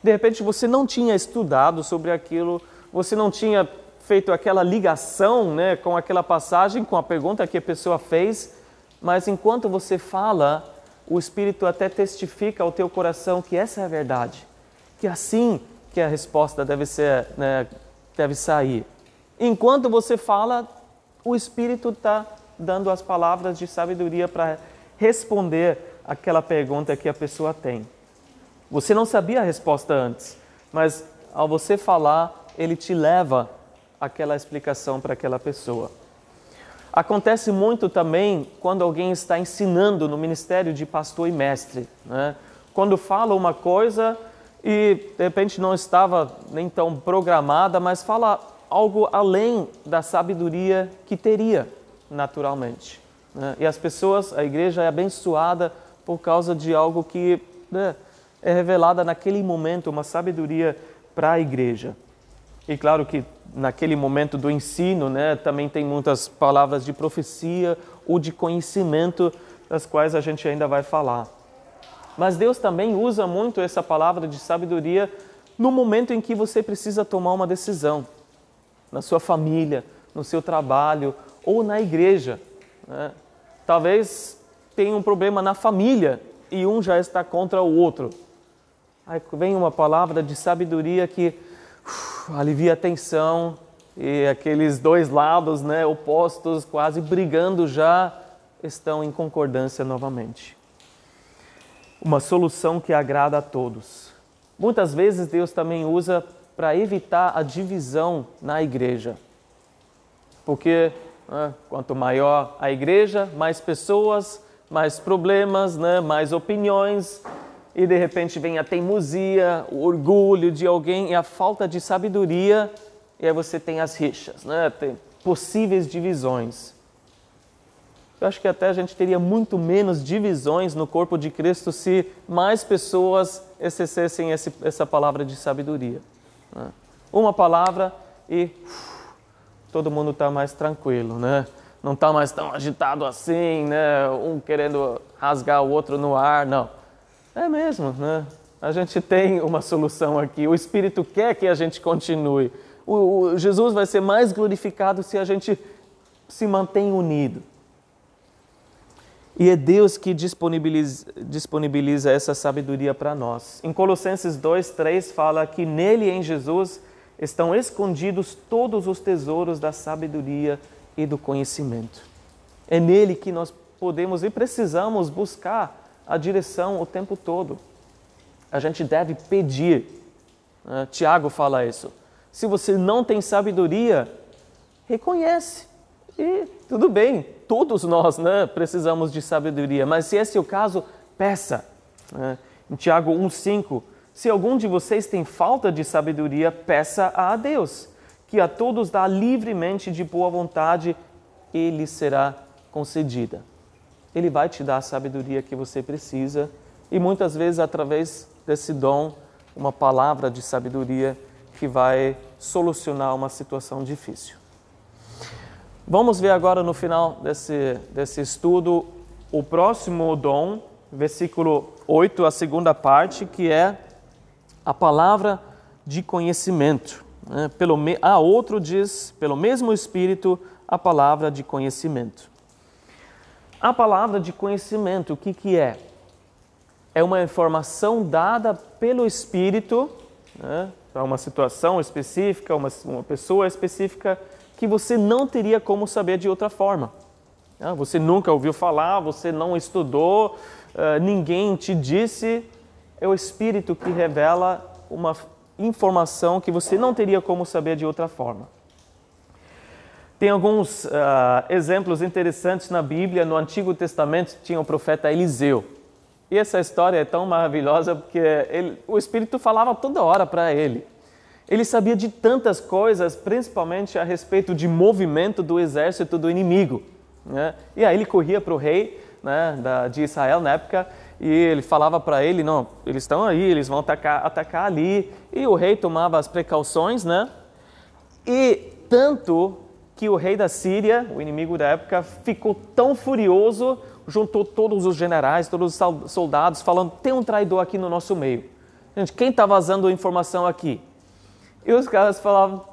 De repente você não tinha estudado sobre aquilo, você não tinha feito aquela ligação né, com aquela passagem, com a pergunta que a pessoa fez, mas enquanto você fala, o Espírito até testifica ao teu coração que essa é a verdade, que assim que a resposta deve ser, né, deve sair. Enquanto você fala, o Espírito está dando as palavras de sabedoria para responder aquela pergunta que a pessoa tem. Você não sabia a resposta antes, mas ao você falar, ele te leva aquela explicação para aquela pessoa. Acontece muito também quando alguém está ensinando no ministério de pastor e mestre. Né? Quando fala uma coisa e de repente não estava nem tão programada, mas fala algo além da sabedoria que teria naturalmente. Né? E as pessoas, a igreja é abençoada por causa de algo que né, é revelada naquele momento, uma sabedoria para a igreja. E claro que naquele momento do ensino, né, também tem muitas palavras de profecia ou de conhecimento, das quais a gente ainda vai falar. Mas Deus também usa muito essa palavra de sabedoria no momento em que você precisa tomar uma decisão na sua família, no seu trabalho ou na igreja. Né? Talvez tenha um problema na família e um já está contra o outro. Aí vem uma palavra de sabedoria que uf, alivia a tensão e aqueles dois lados né, opostos, quase brigando já, estão em concordância novamente. Uma solução que agrada a todos. Muitas vezes Deus também usa para evitar a divisão na igreja. Porque né, quanto maior a igreja, mais pessoas, mais problemas, né, mais opiniões, e de repente vem a teimosia, o orgulho de alguém e a falta de sabedoria, e aí você tem as rixas, né, tem possíveis divisões. Eu acho que até a gente teria muito menos divisões no corpo de Cristo se mais pessoas exercessem essa palavra de sabedoria. Né? Uma palavra e uf, todo mundo está mais tranquilo, né? Não está mais tão agitado assim, né? Um querendo rasgar o outro no ar, não. É mesmo, né? A gente tem uma solução aqui. O Espírito quer que a gente continue. O, o Jesus vai ser mais glorificado se a gente se mantém unido. E é Deus que disponibiliza, disponibiliza essa sabedoria para nós. Em Colossenses 2, 3 fala que nele, em Jesus, estão escondidos todos os tesouros da sabedoria e do conhecimento. É nele que nós podemos e precisamos buscar a direção o tempo todo. A gente deve pedir. Né? Tiago fala isso. Se você não tem sabedoria, reconhece. E tudo bem, todos nós né, precisamos de sabedoria, mas se esse é o caso, peça. Né? Em Tiago 1,5, se algum de vocês tem falta de sabedoria, peça a Deus, que a todos dá livremente de boa vontade ele será concedida. Ele vai te dar a sabedoria que você precisa e muitas vezes através desse dom, uma palavra de sabedoria que vai solucionar uma situação difícil. Vamos ver agora no final desse, desse estudo o próximo dom, versículo 8, a segunda parte, que é a palavra de conhecimento. Né? Pelo, a outro diz, pelo mesmo Espírito, a palavra de conhecimento. A palavra de conhecimento, o que, que é? É uma informação dada pelo Espírito né, para uma situação específica, uma, uma pessoa específica, que você não teria como saber de outra forma. Né? Você nunca ouviu falar, você não estudou, uh, ninguém te disse. É o Espírito que revela uma informação que você não teria como saber de outra forma. Tem alguns uh, exemplos interessantes na Bíblia. No Antigo Testamento tinha o profeta Eliseu. E essa história é tão maravilhosa porque ele, o Espírito falava toda hora para ele. Ele sabia de tantas coisas, principalmente a respeito de movimento do exército do inimigo. Né? E aí ele corria para o rei né, da, de Israel na época e ele falava para ele, não, eles estão aí, eles vão atacar, atacar ali. E o rei tomava as precauções, né? E tanto que o rei da Síria, o inimigo da época, ficou tão furioso, juntou todos os generais, todos os soldados, falando: tem um traidor aqui no nosso meio. Gente, quem está vazando informação aqui? E os caras falavam: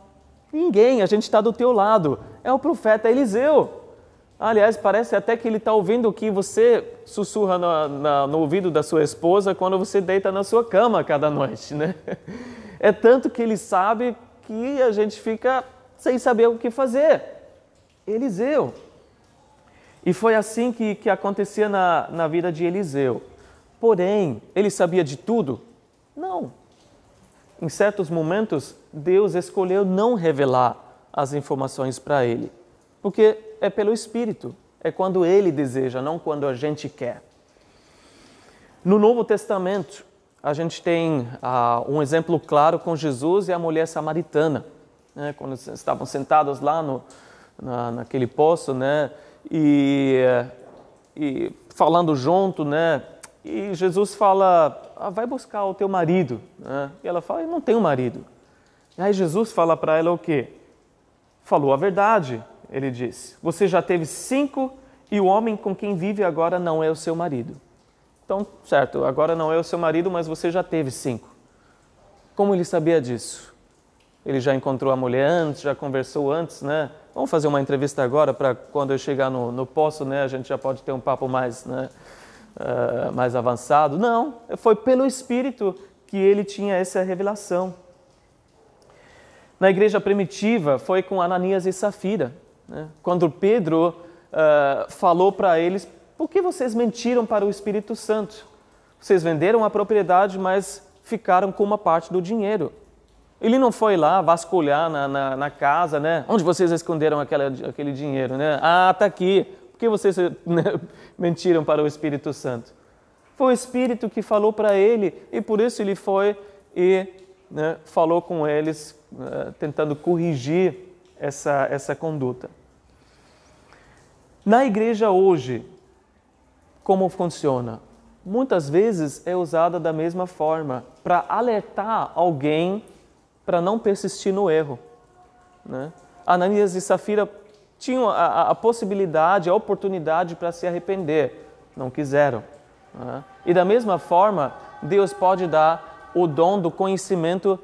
ninguém, a gente está do teu lado. É o profeta Eliseu. Aliás, parece até que ele está ouvindo o que você sussurra no, na, no ouvido da sua esposa quando você deita na sua cama cada noite, né? É tanto que ele sabe que a gente fica sem saber o que fazer. Eliseu. E foi assim que, que acontecia na, na vida de Eliseu. Porém, ele sabia de tudo? Não. Em certos momentos, Deus escolheu não revelar as informações para ele, porque é pelo Espírito, é quando ele deseja, não quando a gente quer. No Novo Testamento, a gente tem uh, um exemplo claro com Jesus e a mulher samaritana né, quando estavam sentados lá no, na, naquele poço, né, e, e falando junto, né, e Jesus fala, ah, vai buscar o teu marido, né, e ela fala, eu não tenho marido. E aí Jesus fala para ela o quê? Falou a verdade, ele disse, você já teve cinco e o homem com quem vive agora não é o seu marido. Então, certo, agora não é o seu marido, mas você já teve cinco. Como ele sabia disso? Ele já encontrou a mulher antes, já conversou antes, né? Vamos fazer uma entrevista agora para quando eu chegar no, no poço, né? A gente já pode ter um papo mais, né? Uh, mais avançado. Não, foi pelo Espírito que ele tinha essa revelação. Na igreja primitiva foi com Ananias e Safira, né? quando Pedro uh, falou para eles: por que vocês mentiram para o Espírito Santo? Vocês venderam a propriedade, mas ficaram com uma parte do dinheiro. Ele não foi lá vasculhar na, na, na casa, né? Onde vocês esconderam aquela, aquele dinheiro, né? Ah, está aqui. Por que vocês né, mentiram para o Espírito Santo? Foi o Espírito que falou para ele e por isso ele foi e né, falou com eles, uh, tentando corrigir essa, essa conduta. Na igreja hoje, como funciona? Muitas vezes é usada da mesma forma para alertar alguém para não persistir no erro. Né? Ananias e Safira tinham a, a possibilidade, a oportunidade para se arrepender, não quiseram. Né? E da mesma forma, Deus pode dar o dom do conhecimento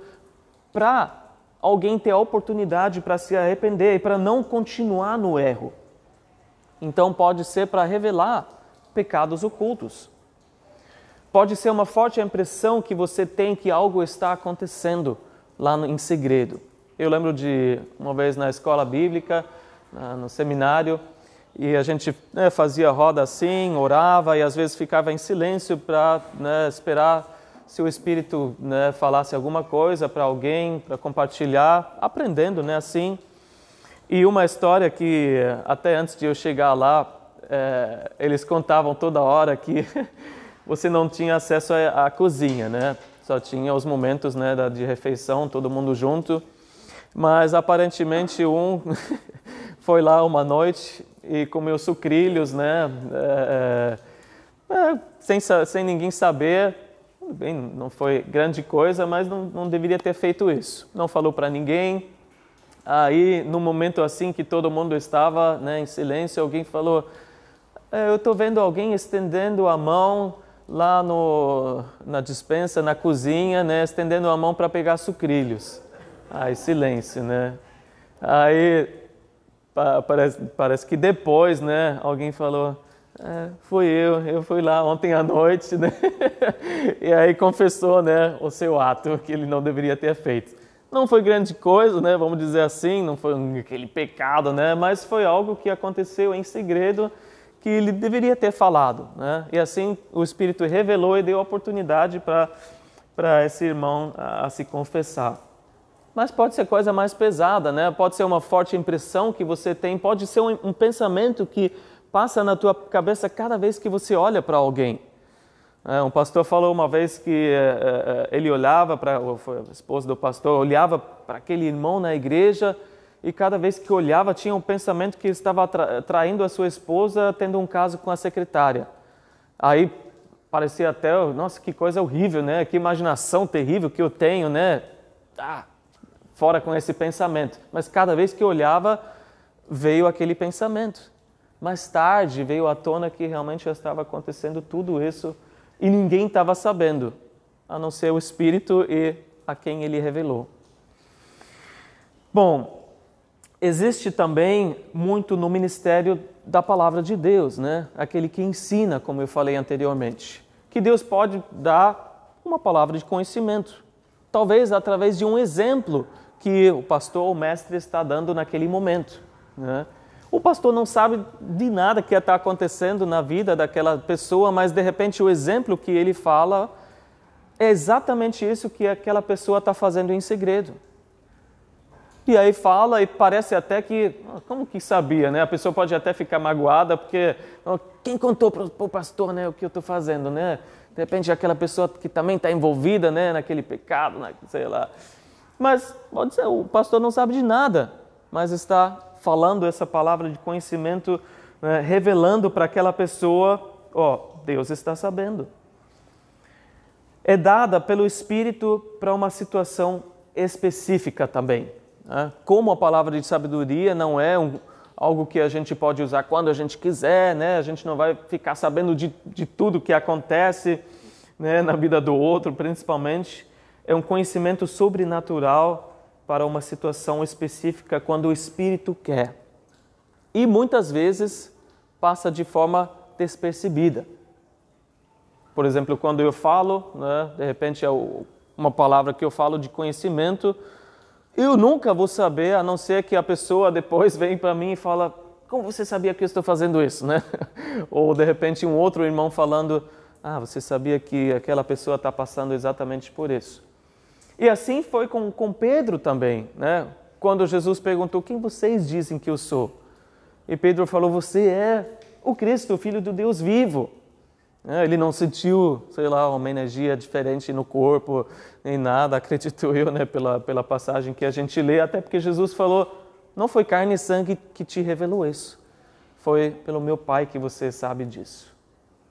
para alguém ter a oportunidade para se arrepender e para não continuar no erro. Então, pode ser para revelar pecados ocultos. Pode ser uma forte impressão que você tem que algo está acontecendo lá no, em segredo. Eu lembro de uma vez na escola bíblica, no seminário, e a gente né, fazia roda assim, orava e às vezes ficava em silêncio para né, esperar se o Espírito né, falasse alguma coisa para alguém, para compartilhar, aprendendo né, assim. E uma história que até antes de eu chegar lá, é, eles contavam toda hora que você não tinha acesso à, à cozinha, né? Só tinha os momentos né, de refeição, todo mundo junto. Mas aparentemente um foi lá uma noite e comeu sucrilhos, né? É, é, sem, sem ninguém saber. Bem, não foi grande coisa, mas não, não deveria ter feito isso. Não falou para ninguém. Aí, no momento assim que todo mundo estava né, em silêncio, alguém falou: é, Eu estou vendo alguém estendendo a mão lá no, na dispensa, na cozinha, né, estendendo a mão para pegar sucrilhos. Aí, silêncio, né? Aí, parece, parece que depois, né, alguém falou: é, fui eu, eu fui lá ontem à noite, né? e aí confessou, né, o seu ato que ele não deveria ter feito. Não foi grande coisa, né, vamos dizer assim, não foi aquele pecado, né, mas foi algo que aconteceu em segredo que ele deveria ter falado, né? E assim o Espírito revelou e deu oportunidade para esse irmão a, a se confessar. Mas pode ser coisa mais pesada, né? Pode ser uma forte impressão que você tem, pode ser um, um pensamento que passa na tua cabeça cada vez que você olha para alguém. É, um pastor falou uma vez que é, é, ele olhava para a esposa do pastor olhava para aquele irmão na igreja e cada vez que olhava tinha um pensamento que estava traindo a sua esposa tendo um caso com a secretária. Aí parecia até, nossa, que coisa horrível, né? Que imaginação terrível que eu tenho, né? Ah, fora com esse pensamento. Mas cada vez que olhava veio aquele pensamento. Mais tarde veio à tona que realmente já estava acontecendo tudo isso e ninguém estava sabendo, a não ser o Espírito e a quem ele revelou. Bom, existe também muito no ministério da palavra de Deus, né? Aquele que ensina, como eu falei anteriormente, que Deus pode dar uma palavra de conhecimento, talvez através de um exemplo que o pastor ou mestre está dando naquele momento, né? O pastor não sabe de nada que está acontecendo na vida daquela pessoa, mas de repente o exemplo que ele fala é exatamente isso que aquela pessoa está fazendo em segredo. E aí fala e parece até que, ah, como que sabia, né? A pessoa pode até ficar magoada porque quem contou para o pastor, né, o que eu estou fazendo, né? De repente aquela pessoa que também está envolvida, né, naquele pecado, né, sei lá. Mas pode ser o pastor não sabe de nada, mas está falando essa palavra de conhecimento, né, revelando para aquela pessoa: ó, Deus está sabendo. É dada pelo Espírito para uma situação específica também. Né? Como a palavra de sabedoria não é um, algo que a gente pode usar quando a gente quiser, né? a gente não vai ficar sabendo de, de tudo que acontece né, na vida do outro, principalmente. É um conhecimento sobrenatural para uma situação específica quando o Espírito quer. E muitas vezes passa de forma despercebida. Por exemplo, quando eu falo, né, de repente é uma palavra que eu falo de conhecimento, eu nunca vou saber, a não ser que a pessoa depois vem para mim e fala: Como você sabia que eu estou fazendo isso? Né? Ou de repente um outro irmão falando: Ah, você sabia que aquela pessoa está passando exatamente por isso. E assim foi com, com Pedro também, né? Quando Jesus perguntou: Quem vocês dizem que eu sou? E Pedro falou: Você é o Cristo, o Filho do Deus vivo. Né? Ele não sentiu, sei lá, uma energia diferente no corpo, nem nada, acredito eu, né, pela, pela passagem que a gente lê, até porque Jesus falou: Não foi carne e sangue que te revelou isso, foi pelo meu Pai que você sabe disso.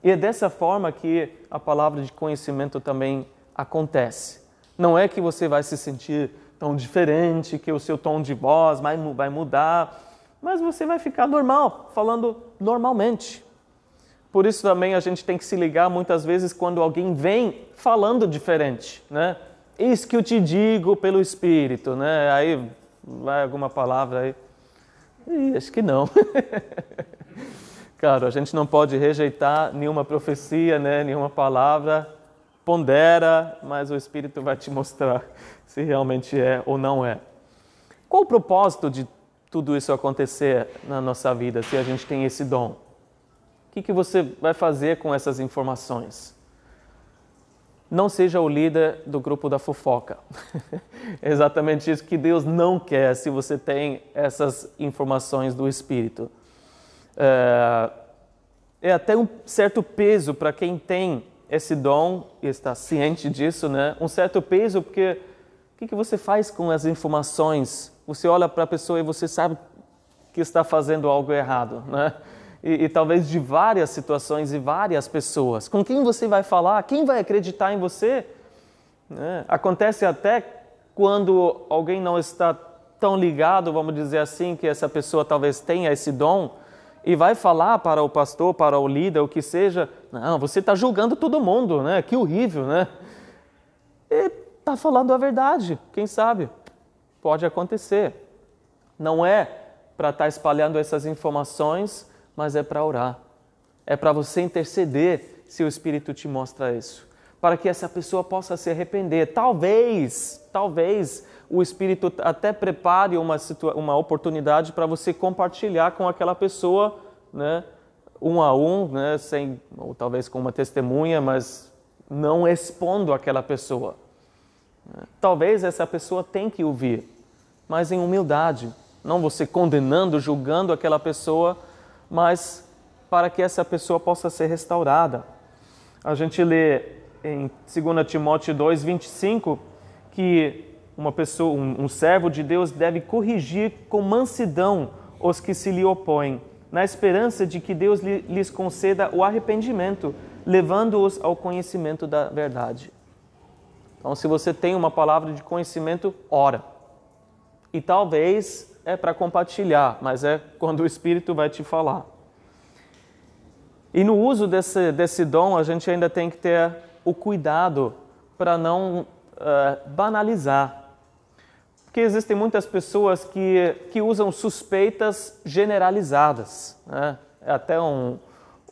E é dessa forma que a palavra de conhecimento também acontece. Não é que você vai se sentir tão diferente, que o seu tom de voz vai mudar, mas você vai ficar normal, falando normalmente. Por isso também a gente tem que se ligar muitas vezes quando alguém vem falando diferente, né? Isso que eu te digo pelo Espírito, né? Aí vai alguma palavra aí. Ih, acho que não. claro, a gente não pode rejeitar nenhuma profecia, né? Nenhuma palavra pondera, mas o Espírito vai te mostrar se realmente é ou não é. Qual o propósito de tudo isso acontecer na nossa vida, se a gente tem esse dom? Que, que você vai fazer com essas informações? Não seja o líder do grupo da fofoca. é exatamente isso que Deus não quer se você tem essas informações do Espírito. É, é até um certo peso para quem tem esse dom e está ciente disso, né? Um certo peso, porque o que, que você faz com as informações? Você olha para a pessoa e você sabe que está fazendo algo errado, né? E, e, talvez de várias situações e várias pessoas. Com quem você vai falar? Quem vai acreditar em você? Né? Acontece até quando alguém não está tão ligado, vamos dizer assim, que essa pessoa talvez tenha esse dom e vai falar para o pastor, para o líder, o que seja, não, você está julgando todo mundo, né? Que horrível, né? E está falando a verdade, quem sabe? Pode acontecer. Não é para estar tá espalhando essas informações, mas é para orar. É para você interceder se o Espírito te mostra isso. Para que essa pessoa possa se arrepender. Talvez, talvez o Espírito até prepare uma, uma oportunidade para você compartilhar com aquela pessoa, né, um a um, né, sem, ou talvez com uma testemunha, mas não expondo aquela pessoa. Talvez essa pessoa tenha que ouvir, mas em humildade, não você condenando, julgando aquela pessoa, mas para que essa pessoa possa ser restaurada. A gente lê em 2 Timóteo 2, 25, que uma pessoa, um, um servo de Deus deve corrigir com mansidão os que se lhe opõem, na esperança de que Deus lhes conceda o arrependimento, levando-os ao conhecimento da verdade. Então, se você tem uma palavra de conhecimento, ora. E talvez é para compartilhar, mas é quando o Espírito vai te falar. E no uso desse, desse dom, a gente ainda tem que ter o cuidado para não uh, banalizar. Porque existem muitas pessoas que, que usam suspeitas generalizadas. Né? É até um,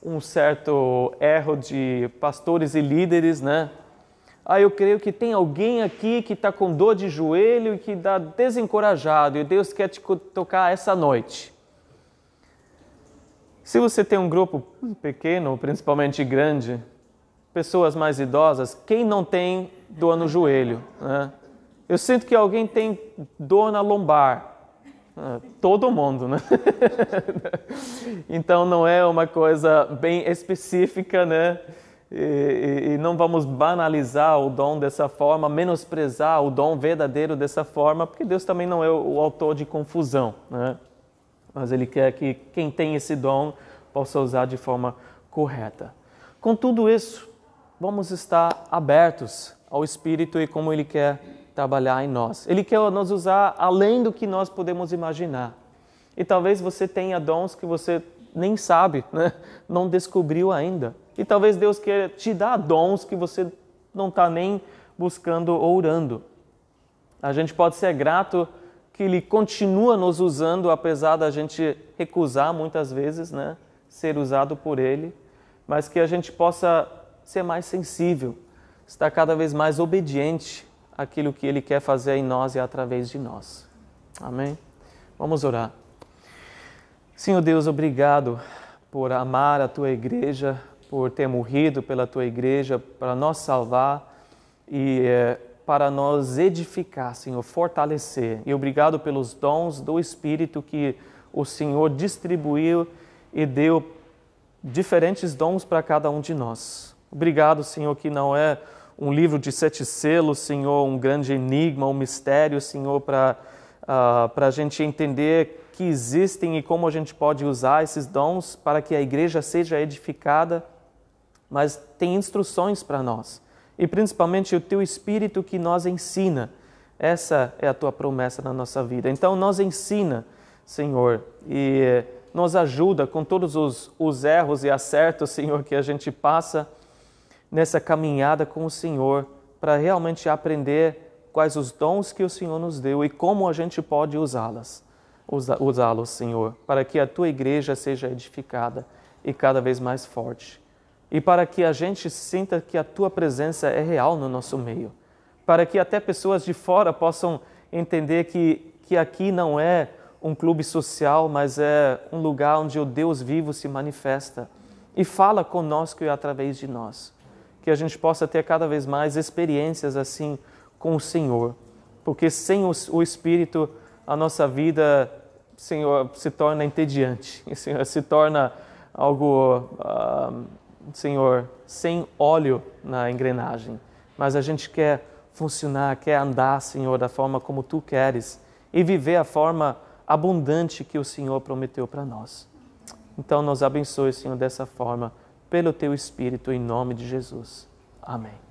um certo erro de pastores e líderes, né? Ah, eu creio que tem alguém aqui que está com dor de joelho e que está desencorajado e Deus quer te tocar essa noite. Se você tem um grupo pequeno, principalmente grande, pessoas mais idosas, quem não tem dor no joelho? Né? Eu sinto que alguém tem dor na lombar. Ah, todo mundo, né? então não é uma coisa bem específica, né? E, e, não vamos banalizar o dom dessa forma, menosprezar o dom verdadeiro dessa forma, porque Deus também não é o, o autor de confusão, né? Mas Ele quer que quem tem esse dom possa usar de forma correta. Com tudo isso, vamos estar abertos ao Espírito e como Ele quer trabalhar em nós. Ele quer nos usar além do que nós podemos imaginar. E talvez você tenha dons que você nem sabe, né? não descobriu ainda. E talvez Deus queira te dar dons que você não está nem buscando ou orando. A gente pode ser grato que Ele continua nos usando, apesar da gente recusar muitas vezes né, ser usado por Ele, mas que a gente possa ser mais sensível, estar cada vez mais obediente àquilo que Ele quer fazer em nós e através de nós. Amém? Vamos orar. Senhor Deus, obrigado por amar a tua igreja, por ter morrido pela tua igreja para nos salvar e é, para nos edificar, Senhor, fortalecer. E obrigado pelos dons do Espírito que o Senhor distribuiu e deu diferentes dons para cada um de nós. Obrigado, Senhor, que não é um livro de sete selos, Senhor, um grande enigma, um mistério, Senhor, para uh, para a gente entender que existem e como a gente pode usar esses dons para que a igreja seja edificada mas tem instruções para nós. E principalmente o teu Espírito que nos ensina. Essa é a tua promessa na nossa vida. Então, nos ensina, Senhor, e nos ajuda com todos os, os erros e acertos, Senhor, que a gente passa nessa caminhada com o Senhor, para realmente aprender quais os dons que o Senhor nos deu e como a gente pode usá-las, usá-los, Senhor, para que a tua igreja seja edificada e cada vez mais forte e para que a gente sinta que a tua presença é real no nosso meio, para que até pessoas de fora possam entender que, que aqui não é um clube social, mas é um lugar onde o Deus vivo se manifesta e fala conosco e através de nós. Que a gente possa ter cada vez mais experiências assim com o Senhor, porque sem o, Espírito a nossa vida, Senhor, se torna entediante, Senhor, se torna algo uh, Senhor, sem óleo na engrenagem, mas a gente quer funcionar, quer andar, Senhor, da forma como tu queres e viver a forma abundante que o Senhor prometeu para nós. Então, nos abençoe, Senhor, dessa forma, pelo teu Espírito, em nome de Jesus. Amém.